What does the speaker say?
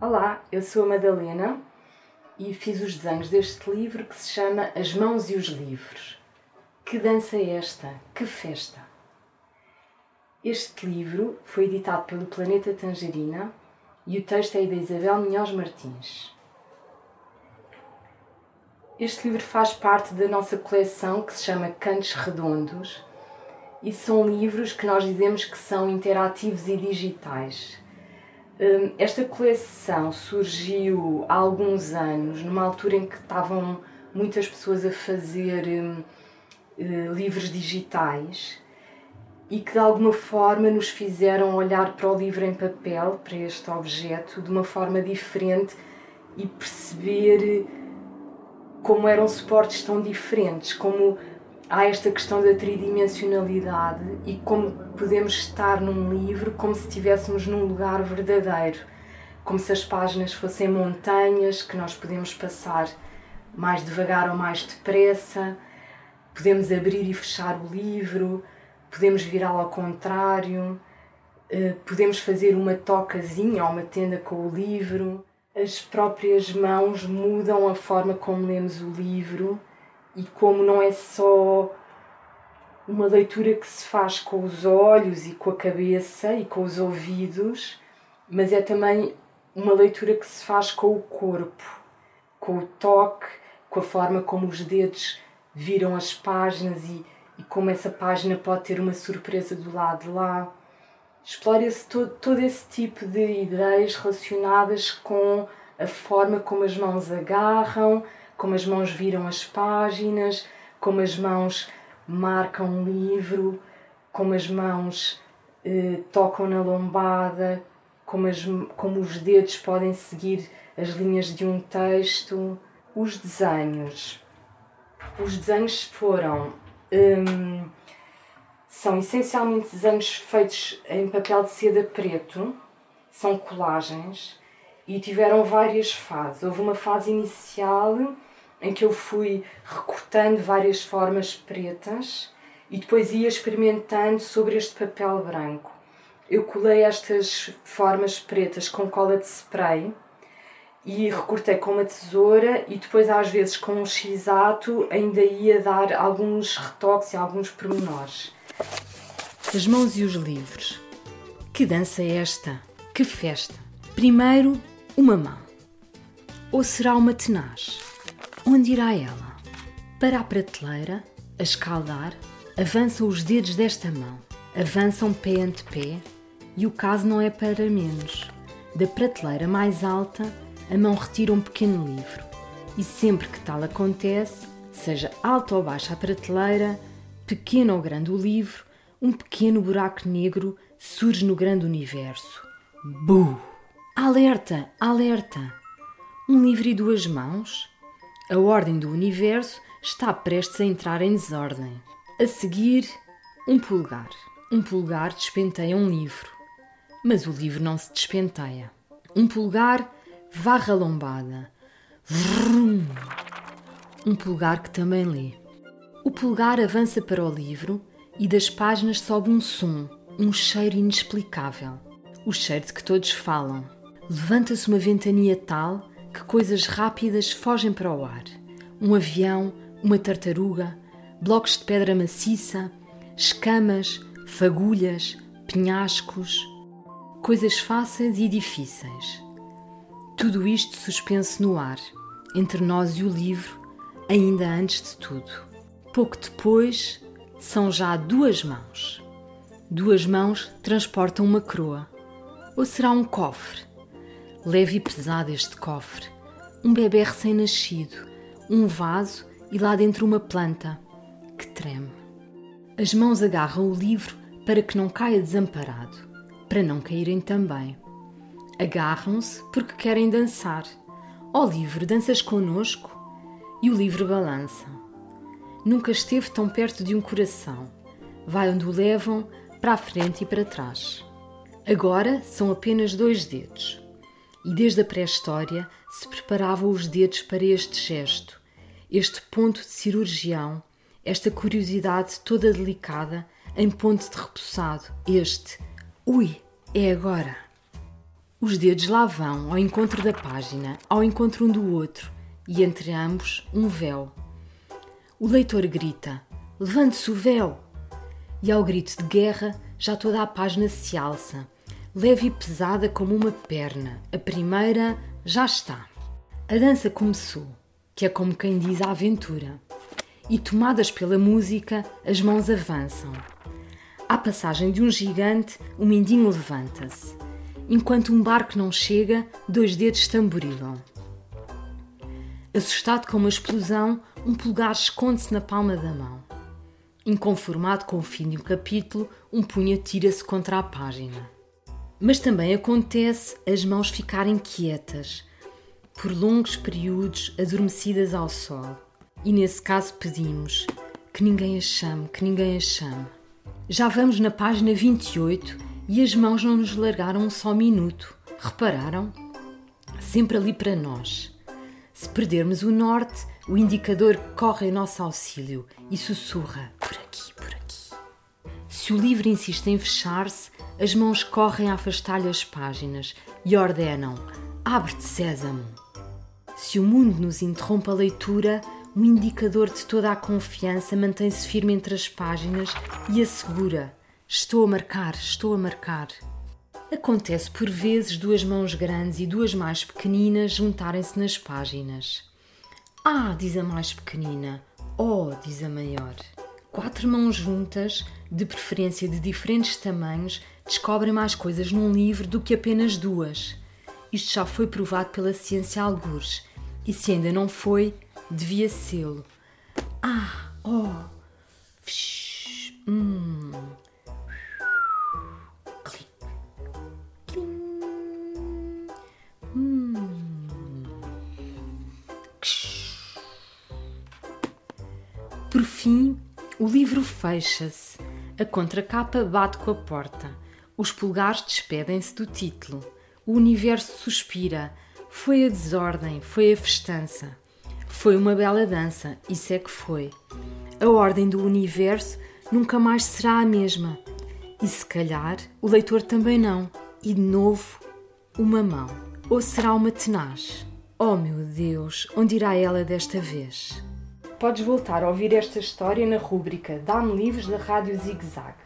Olá, eu sou a Madalena e fiz os desenhos deste livro que se chama As Mãos e os Livros. Que dança é esta? Que festa! Este livro foi editado pelo Planeta Tangerina e o texto é da Isabel Minhoz Martins. Este livro faz parte da nossa coleção que se chama Cantos Redondos e são livros que nós dizemos que são interativos e digitais. Hum, esta coleção surgiu há alguns anos, numa altura em que estavam muitas pessoas a fazer hum, eh, livros digitais e que de alguma forma nos fizeram olhar para o livro em papel, para este objeto, de uma forma diferente e perceber como eram suportes tão diferentes, como há esta questão da tridimensionalidade e como podemos estar num livro como se estivéssemos num lugar verdadeiro, como se as páginas fossem montanhas que nós podemos passar mais devagar ou mais depressa, podemos abrir e fechar o livro, podemos virá-lo ao contrário, eh, podemos fazer uma tocazinha ou uma tenda com o livro. As próprias mãos mudam a forma como lemos o livro e como não é só uma leitura que se faz com os olhos e com a cabeça e com os ouvidos, mas é também uma leitura que se faz com o corpo, com o toque, com a forma como os dedos viram as páginas e, e como essa página pode ter uma surpresa do lado de lá. Explora-se todo, todo esse tipo de ideias relacionadas com a forma como as mãos agarram, como as mãos viram as páginas, como as mãos marcam um livro, como as mãos eh, tocam na lombada, como, as, como os dedos podem seguir as linhas de um texto. Os desenhos. Os desenhos foram. Hum, são essencialmente desenhos feitos em papel de seda preto, são colagens e tiveram várias fases. Houve uma fase inicial em que eu fui recortando várias formas pretas e depois ia experimentando sobre este papel branco. Eu colei estas formas pretas com cola de spray e recortei com uma tesoura e depois às vezes com um x-ato ainda ia dar alguns retoques e alguns pormenores. As mãos e os livros. Que dança é esta? Que festa! Primeiro, uma mão. Ou será uma tenaz? Onde irá ela? Para a prateleira, a escaldar, avançam os dedos desta mão, avançam pé ante pé, e o caso não é para menos. Da prateleira mais alta, a mão retira um pequeno livro, e sempre que tal acontece, seja alta ou baixa a prateleira, pequeno ou grande o livro, um pequeno buraco negro surge no grande universo. Bu! Alerta! Alerta! Um livro e duas mãos? A ordem do universo está prestes a entrar em desordem. A seguir, um pulgar. Um pulgar despenteia um livro. Mas o livro não se despenteia. Um pulgar varra a lombada. Vrum. Um pulgar que também lê. O pulgar avança para o livro e das páginas sobe um som, um cheiro inexplicável. O cheiro de que todos falam. Levanta-se uma ventania tal que coisas rápidas fogem para o ar. Um avião, uma tartaruga, blocos de pedra maciça, escamas, fagulhas, penhascos, coisas fáceis e difíceis. Tudo isto suspenso no ar, entre nós e o livro, ainda antes de tudo. Pouco depois, são já duas mãos. Duas mãos transportam uma coroa. Ou será um cofre? Leve e pesado este cofre. Um bebê recém-nascido, um vaso e lá dentro uma planta que treme. As mãos agarram o livro para que não caia desamparado, para não caírem também. Agarram-se porque querem dançar. Ó oh, livro, danças conosco? E o livro balança. Nunca esteve tão perto de um coração. Vai onde o levam, para a frente e para trás. Agora são apenas dois dedos e desde a pré-história se preparavam os dedos para este gesto, este ponto de cirurgião, esta curiosidade toda delicada em ponto de repousado. Este, ui, é agora. Os dedos lá vão ao encontro da página, ao encontro um do outro, e entre ambos um véu. O leitor grita: Levante-se o véu! E ao grito de guerra, já toda a página se alça, leve e pesada como uma perna. A primeira já está. A dança começou, que é como quem diz a aventura. E tomadas pela música, as mãos avançam. À passagem de um gigante, o mindinho levanta-se. Enquanto um barco não chega, dois dedos tamborilam. Assustado com uma explosão, um pulgar esconde-se na palma da mão. Inconformado com o fim de um capítulo, um punho atira-se contra a página. Mas também acontece as mãos ficarem quietas, por longos períodos adormecidas ao sol. E nesse caso pedimos que ninguém as chame, que ninguém as chame. Já vamos na página 28 e as mãos não nos largaram um só minuto. Repararam? Sempre ali para nós. Se perdermos o norte, o indicador corre em nosso auxílio e sussurra por aqui, por aqui. Se o livro insiste em fechar-se, as mãos correm a afastar-lhe as páginas e ordenam: abre-te, Sésamo. Se o mundo nos interrompe a leitura, o indicador de toda a confiança mantém-se firme entre as páginas e assegura: estou a marcar, estou a marcar. Acontece por vezes duas mãos grandes e duas mais pequeninas juntarem-se nas páginas. Ah, diz a mais pequenina. Oh, diz a maior. Quatro mãos juntas, de preferência de diferentes tamanhos, descobrem mais coisas num livro do que apenas duas. Isto já foi provado pela ciência algures, e se ainda não foi, devia sê-lo. Ah, oh, Vsh, hum, Por fim, o livro fecha-se. A contracapa bate com a porta. Os pulgares despedem-se do título. O universo suspira. Foi a desordem, foi a festança. Foi uma bela dança, isso é que foi. A ordem do universo nunca mais será a mesma. E se calhar o leitor também não. E de novo, uma mão. Ou será uma tenaz? Oh meu Deus, onde irá ela desta vez? Podes voltar a ouvir esta história na rúbrica Dá-me Livros da Rádio Zig Zag.